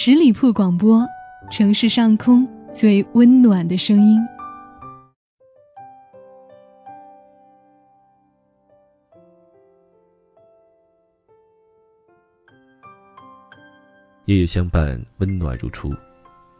十里铺广播，城市上空最温暖的声音。夜夜相伴，温暖如初。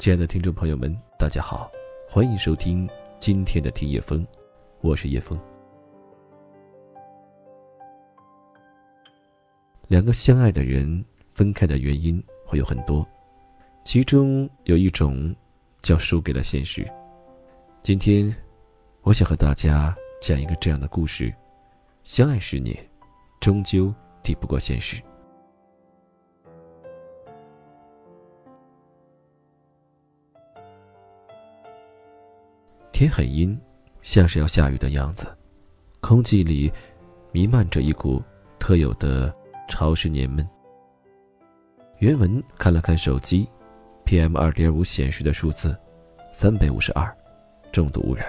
亲爱的听众朋友们，大家好，欢迎收听今天的听夜风，我是叶风。两个相爱的人分开的原因会有很多，其中有一种叫输给了现实。今天，我想和大家讲一个这样的故事：相爱十年，终究抵不过现实。天很阴，像是要下雨的样子，空气里弥漫着一股特有的潮湿黏闷。原文看了看手机，PM 二点五显示的数字三百五十二，重度污染。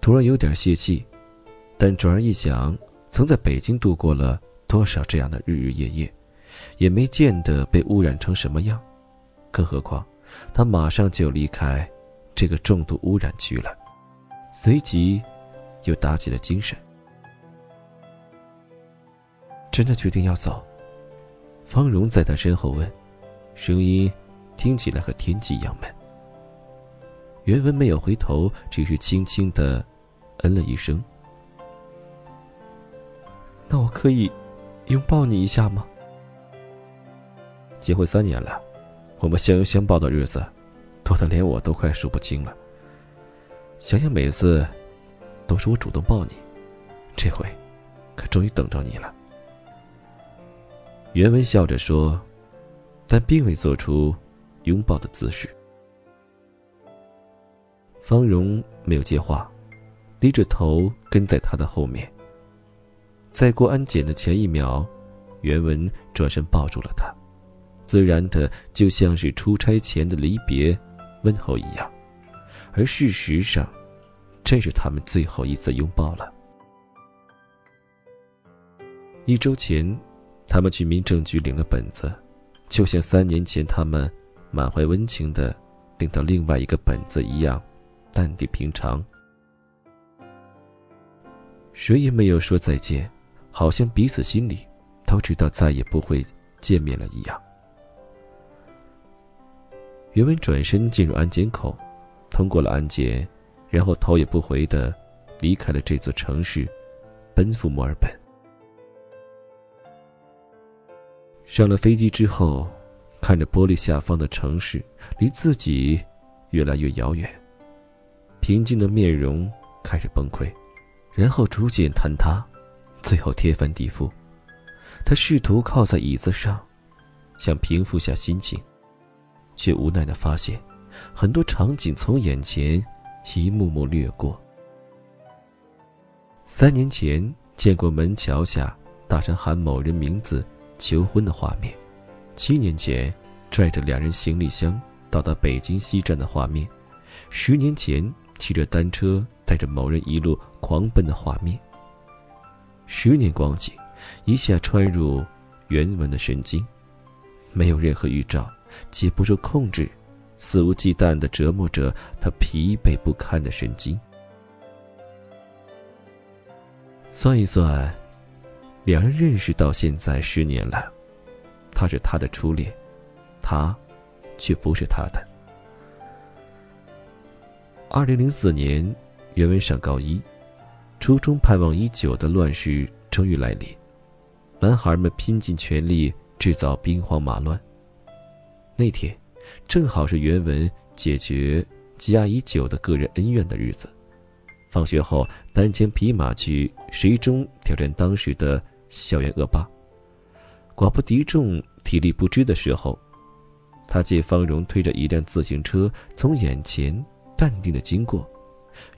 突然有点泄气，但转而一想，曾在北京度过了多少这样的日日夜夜，也没见得被污染成什么样，更何况他马上就离开。这个重度污染区了，随即又打起了精神。真的决定要走？方荣在他身后问，声音听起来和天气一样闷。袁文没有回头，只是轻轻的嗯了一声。那我可以拥抱你一下吗？结婚三年了，我们相拥相抱的日子。多的连我都快数不清了。想想每次，都是我主动抱你，这回，可终于等着你了。袁文笑着说，但并未做出拥抱的姿势。方荣没有接话，低着头跟在他的后面。在过安检的前一秒，袁文转身抱住了他，自然的就像是出差前的离别。问候一样，而事实上，这是他们最后一次拥抱了。一周前，他们去民政局领了本子，就像三年前他们满怀温情的领到另外一个本子一样，淡定平常。谁也没有说再见，好像彼此心里都知道再也不会见面了一样。袁文转身进入安检口，通过了安检，然后头也不回的离开了这座城市，奔赴墨尔本。上了飞机之后，看着玻璃下方的城市离自己越来越遥远，平静的面容开始崩溃，然后逐渐坍塌，最后天翻地覆。他试图靠在椅子上，想平复下心情。却无奈的发现，很多场景从眼前一幕幕掠过。三年前见过门桥下大声喊某人名字求婚的画面，七年前拽着两人行李箱到达北京西站的画面，十年前骑着单车带着某人一路狂奔的画面。十年光景，一下穿入原文的神经，没有任何预兆。且不受控制，肆无忌惮地折磨着他疲惫不堪的神经。算一算，两人认识到现在十年了，他是他的初恋，他却不是他的。二零零四年，袁文上高一，初中盼望已久的乱世终于来临，男孩们拼尽全力制造兵荒马乱。那天，正好是袁文解决积压已久的个人恩怨的日子。放学后，单枪匹马去水中挑战当时的校园恶霸。寡不敌众、体力不支的时候，他见方荣推着一辆自行车从眼前淡定的经过，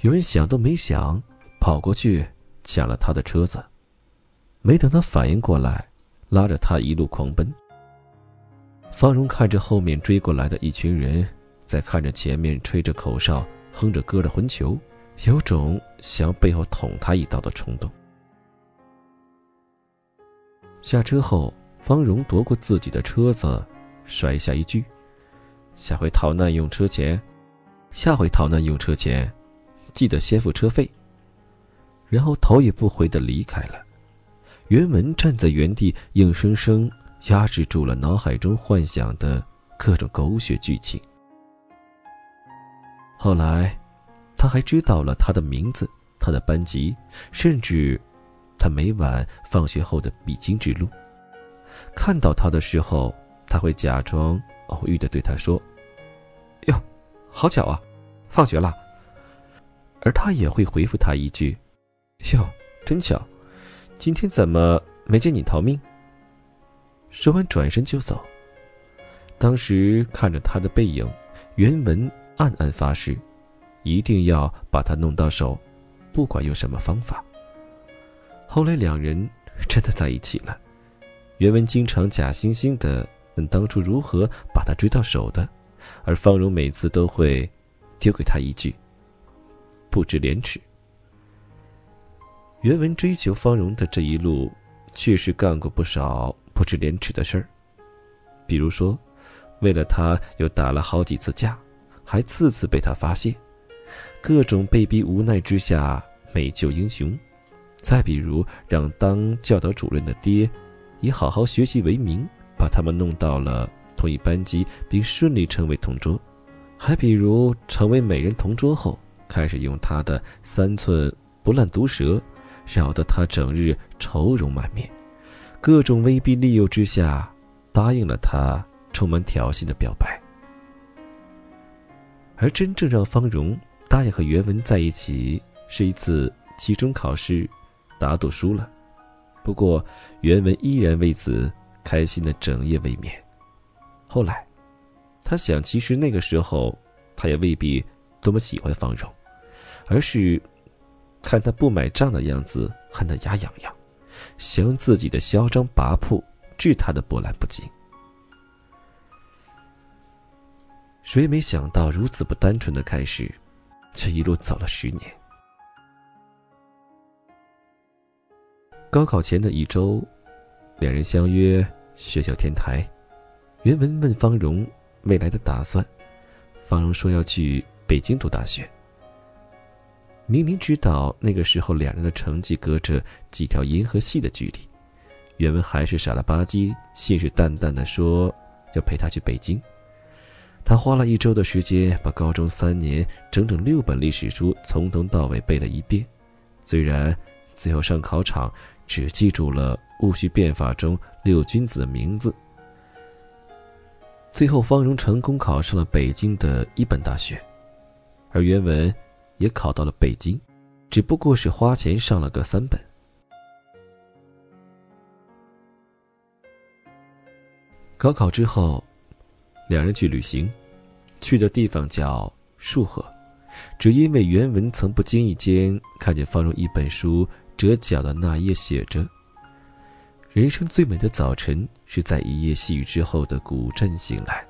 有人想都没想，跑过去抢了他的车子。没等他反应过来，拉着他一路狂奔。方荣看着后面追过来的一群人，在看着前面吹着口哨、哼着歌的混球，有种想要背后捅他一刀的冲动。下车后，方荣夺过自己的车子，甩下一句：“下回逃难用车钱，下回逃难用车钱，记得先付车费。”然后头也不回的离开了。原文站在原地，硬生生压制住了脑海中幻想的各种狗血剧情。后来，他还知道了他的名字、他的班级，甚至他每晚放学后的必经之路。看到他的时候，他会假装偶遇的对他说：“哟，好巧啊，放学了。”而他也会回复他一句：“哟，真巧。”今天怎么没见你逃命？说完转身就走。当时看着他的背影，原文暗暗发誓，一定要把他弄到手，不管用什么方法。后来两人真的在一起了。原文经常假惺惺的问当初如何把他追到手的，而方荣每次都会丢给他一句：“不知廉耻。”原文追求方荣的这一路，确实干过不少不知廉耻的事儿。比如说，为了他又打了好几次架，还次次被他发现，各种被逼无奈之下美救英雄。再比如，让当教导主任的爹，以好好学习为名，把他们弄到了同一班级，并顺利成为同桌。还比如，成为美人同桌后，开始用他的三寸不烂毒舌。扰得他整日愁容满面，各种威逼利诱之下，答应了他充满挑衅的表白。而真正让方荣答应和袁文在一起，是一次期中考试，打赌输了。不过袁文依然为此开心的整夜未眠。后来，他想，其实那个时候，他也未必多么喜欢方荣，而是。看他不买账的样子，恨得牙痒痒，想用自己的嚣张跋扈治他的波澜不惊。谁也没想到如此不单纯的开始，却一路走了十年。高考前的一周，两人相约学校天台。袁文问方荣未来的打算，方荣说要去北京读大学。明明知道那个时候两人的成绩隔着几条银河系的距离，袁文还是傻了吧唧、信誓旦旦地说要陪他去北京。他花了一周的时间，把高中三年整整六本历史书从头到尾背了一遍。虽然最后上考场只记住了戊戌变法中六君子的名字，最后方荣成功考上了北京的一本大学，而袁文。也考到了北京，只不过是花钱上了个三本。高考之后，两人去旅行，去的地方叫束河，只因为原文曾不经意间看见方荣一本书折角的那页写着：“人生最美的早晨是在一夜细雨之后的古镇醒来，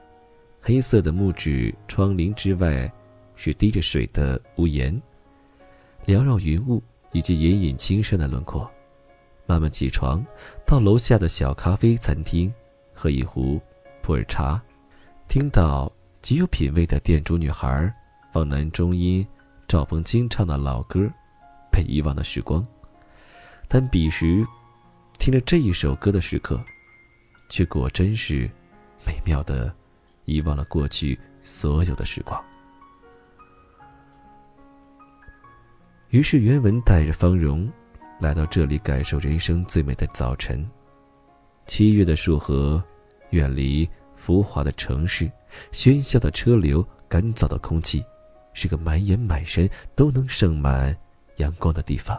黑色的木质窗棂之外。”是滴着水的屋檐，缭绕云雾以及隐隐青山的轮廓。慢慢起床，到楼下的小咖啡餐厅喝一壶普洱茶，听到极有品味的店主女孩放男中音赵鹏清唱的老歌，被遗忘的时光。但彼时听着这一首歌的时刻，却果真是美妙的，遗忘了过去所有的时光。于是，原文带着方荣来到这里，感受人生最美的早晨。七月的束河，远离浮华的城市，喧嚣的车流，干燥的空气，是个满眼满身都能盛满阳光的地方。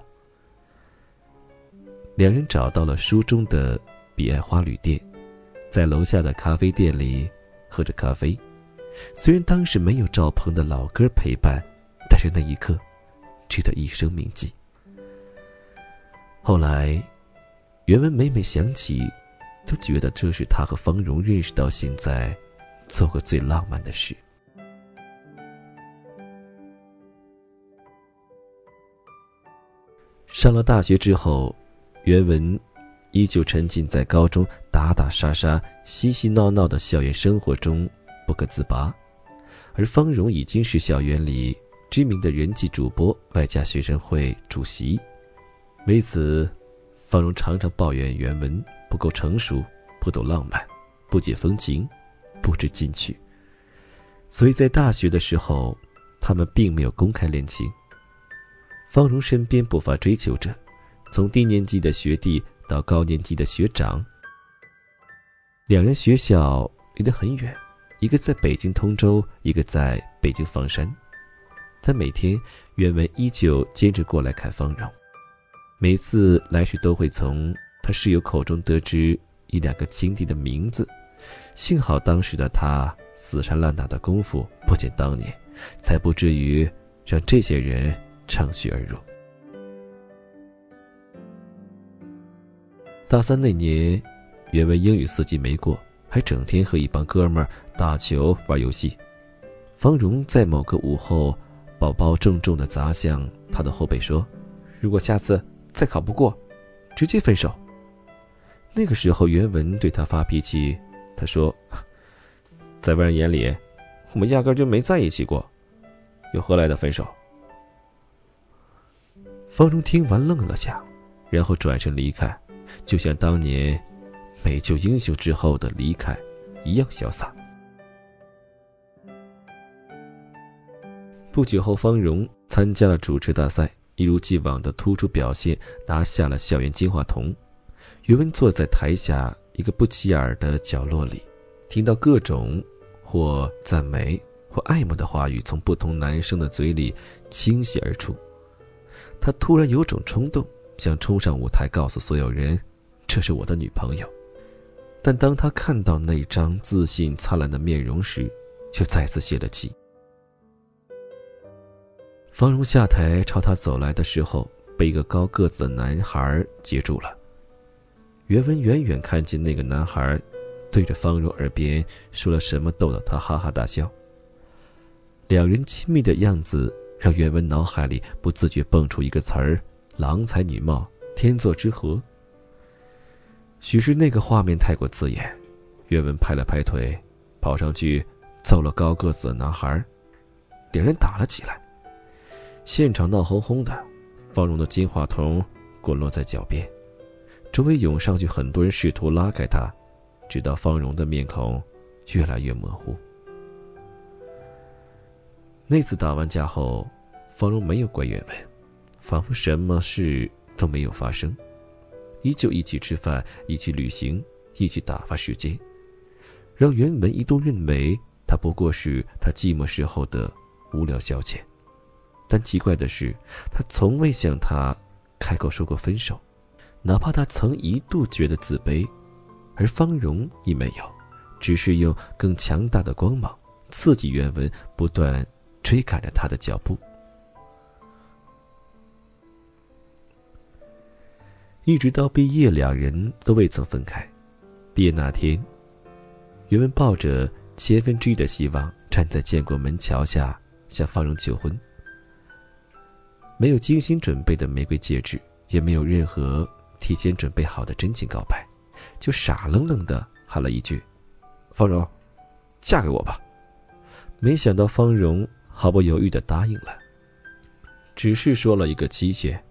两人找到了书中的彼岸花旅店，在楼下的咖啡店里喝着咖啡。虽然当时没有赵鹏的老歌陪伴，但是那一刻。值得一生铭记。后来，原文每每想起，都觉得这是他和方荣认识到现在做过最浪漫的事。上了大学之后，原文依旧沉浸在高中打打杀杀、嬉嬉闹闹的校园生活中不可自拔，而方荣已经是校园里知名的人气主播，外加学生会主席。为此，方荣常常抱怨原文不够成熟、不懂浪漫、不解风情、不知进取。所以在大学的时候，他们并没有公开恋情。方荣身边不乏追求者，从低年级的学弟到高年级的学长。两人学校离得很远，一个在北京通州，一个在北京房山。他每天原文依旧坚持过来看方荣，每次来时都会从他室友口中得知一两个情敌的名字。幸好当时的他死缠烂打的功夫不减当年，才不至于让这些人。乘虚而入。大三那年，原文英语四级没过，还整天和一帮哥们儿打球玩游戏。方荣在某个午后，宝宝重重的砸向他的后背，说：“如果下次再考不过，直接分手。”那个时候，原文对他发脾气，他说：“在外人眼里，我们压根就没在一起过，又何来的分手？”方荣听完愣了下，然后转身离开，就像当年美救英雄之后的离开一样潇洒。不久后，方荣参加了主持大赛，一如既往的突出表现，拿下了校园金话筒。余文坐在台下一个不起眼的角落里，听到各种或赞美或爱慕的话语从不同男生的嘴里倾泻而出。他突然有种冲动，想冲上舞台告诉所有人：“这是我的女朋友。”但当他看到那张自信灿烂的面容时，就再次泄了气。方荣下台朝他走来的时候，被一个高个子的男孩接住了。袁文远远看见那个男孩，对着方荣耳边说了什么，逗得他哈哈大笑。两人亲密的样子。让袁文脑海里不自觉蹦出一个词儿：“郎才女貌，天作之合。”许是那个画面太过刺眼，岳文拍了拍腿，跑上去揍了高个子的男孩，两人打了起来。现场闹哄哄的，方荣的金话筒滚落在脚边，周围涌上去很多人试图拉开他，直到方荣的面孔越来越模糊。那次打完架后，方荣没有怪岳文，仿佛什么事都没有发生，依旧一起吃饭，一起旅行，一起打发时间，让袁文一度认为他不过是他寂寞时候的无聊消遣。但奇怪的是，他从未向他开口说过分手，哪怕他曾一度觉得自卑，而方荣亦没有，只是用更强大的光芒刺激袁文不断。追赶着他的脚步，一直到毕业，两人都未曾分开。毕业那天，袁文抱着千分之一的希望，站在建国门桥下向方荣求婚。没有精心准备的玫瑰戒指，也没有任何提前准备好的真情告白，就傻愣愣的喊了一句：“方荣，嫁给我吧。”没想到方荣。毫不犹豫的答应了，只是说了一个期限，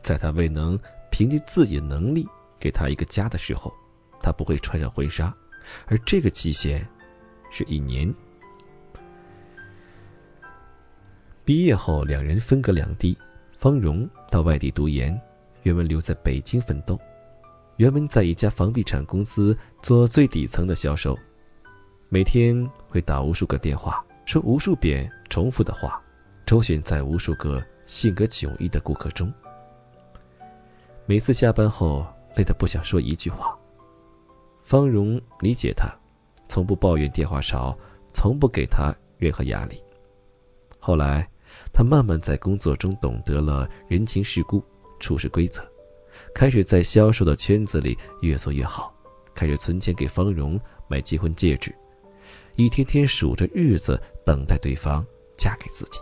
在他未能凭借自己的能力给他一个家的时候，他不会穿上婚纱，而这个期限是一年。毕业后，两人分隔两地，方荣到外地读研，袁文留在北京奋斗。袁文在一家房地产公司做最底层的销售，每天会打无数个电话。说无数遍重复的话，周旋在无数个性格迥异的顾客中。每次下班后累得不想说一句话，方荣理解他，从不抱怨电话少，从不给他任何压力。后来，他慢慢在工作中懂得了人情世故、处事规则，开始在销售的圈子里越做越好，开始存钱给方荣买结婚戒指。一天天数着日子，等待对方嫁给自己。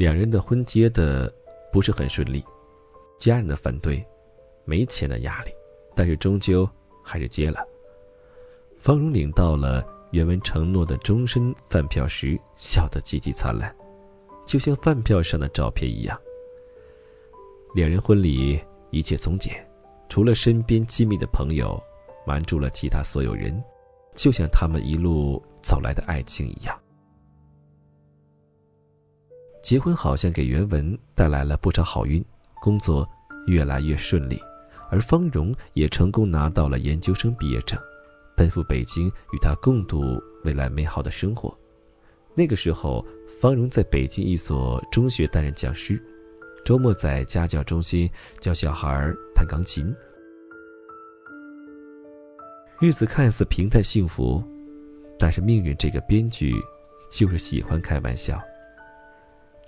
两人的婚结的不是很顺利，家人的反对，没钱的压力，但是终究还是结了。方荣领到了原文承诺的终身饭票时，笑得极其灿烂，就像饭票上的照片一样。两人婚礼一切从简，除了身边亲密的朋友，瞒住了其他所有人，就像他们一路走来的爱情一样。结婚好像给袁文带来了不少好运，工作越来越顺利，而方荣也成功拿到了研究生毕业证。奔赴北京与他共度未来美好的生活。那个时候，方荣在北京一所中学担任讲师，周末在家教中心教小孩弹钢琴。日子看似平淡幸福，但是命运这个编剧就是喜欢开玩笑。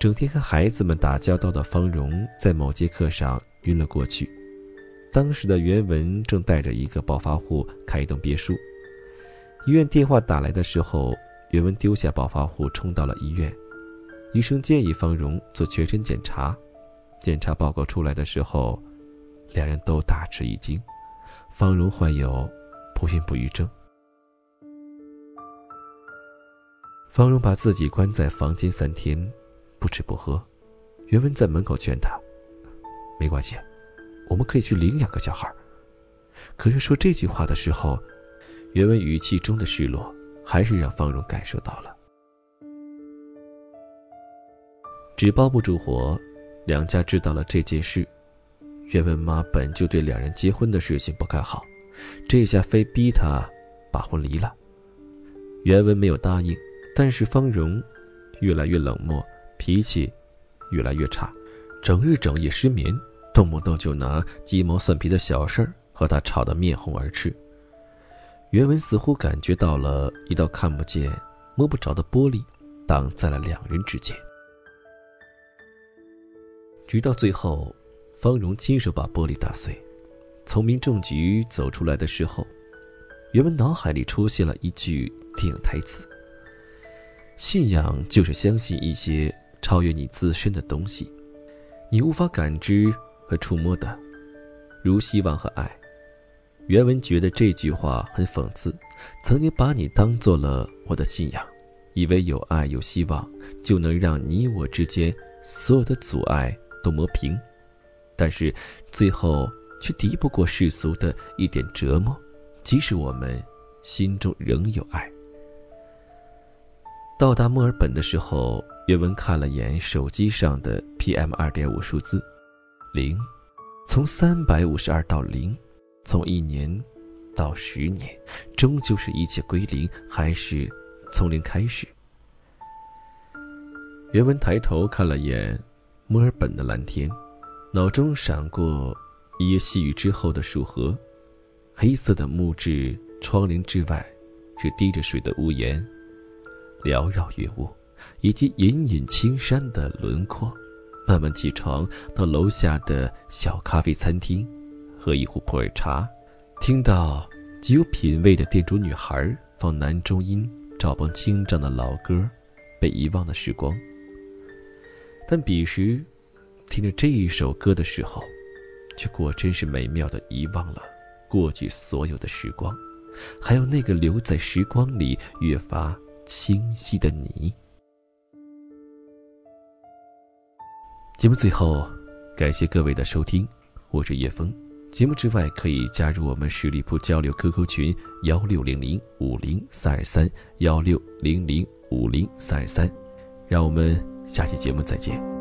整天和孩子们打交道的方荣，在某节课上晕了过去。当时的袁文正带着一个暴发户开一栋别墅，医院电话打来的时候，袁文丢下暴发户冲到了医院。医生建议方荣做全身检查，检查报告出来的时候，两人都大吃一惊，方荣患有不孕不育症。方荣把自己关在房间三天，不吃不喝。袁文在门口劝他：“没关系。”我们可以去领养个小孩。可是说这句话的时候，原文语气中的失落，还是让方荣感受到了。纸包不住火，两家知道了这件事。原文妈本就对两人结婚的事情不看好，这下非逼他把婚离了。原文没有答应，但是方荣越来越冷漠，脾气越来越差，整日整夜失眠。动不动就拿鸡毛蒜皮的小事儿和他吵得面红耳赤。袁文似乎感觉到了一道看不见、摸不着的玻璃，挡在了两人之间。直到最后，方荣亲手把玻璃打碎。从民政局走出来的时候，袁文脑海里出现了一句电影台词：“信仰就是相信一些超越你自身的东西，你无法感知。”和触摸的，如希望和爱。原文觉得这句话很讽刺。曾经把你当做了我的信仰，以为有爱有希望就能让你我之间所有的阻碍都磨平，但是最后却敌不过世俗的一点折磨。即使我们心中仍有爱。到达墨尔本的时候，原文看了眼手机上的 PM 二点五数字。零，从三百五十二到零，从一年到十年，终究是一切归零，还是从零开始？袁文抬头看了眼墨尔本的蓝天，脑中闪过一夜细雨之后的树河，黑色的木质窗棂之外，是滴着水的屋檐，缭绕云雾，以及隐隐青山的轮廓。慢慢起床，到楼下的小咖啡餐厅，喝一壶普洱茶，听到极有品味的店主女孩放男中音，赵邦清唱的老歌，被遗忘的时光。但彼时，听着这一首歌的时候，却果真是美妙的遗忘了过去所有的时光，还有那个留在时光里越发清晰的你。节目最后，感谢各位的收听，我是叶峰。节目之外，可以加入我们十里铺交流 QQ 群幺六零零五零三二三幺六零零五零三二三，让我们下期节目再见。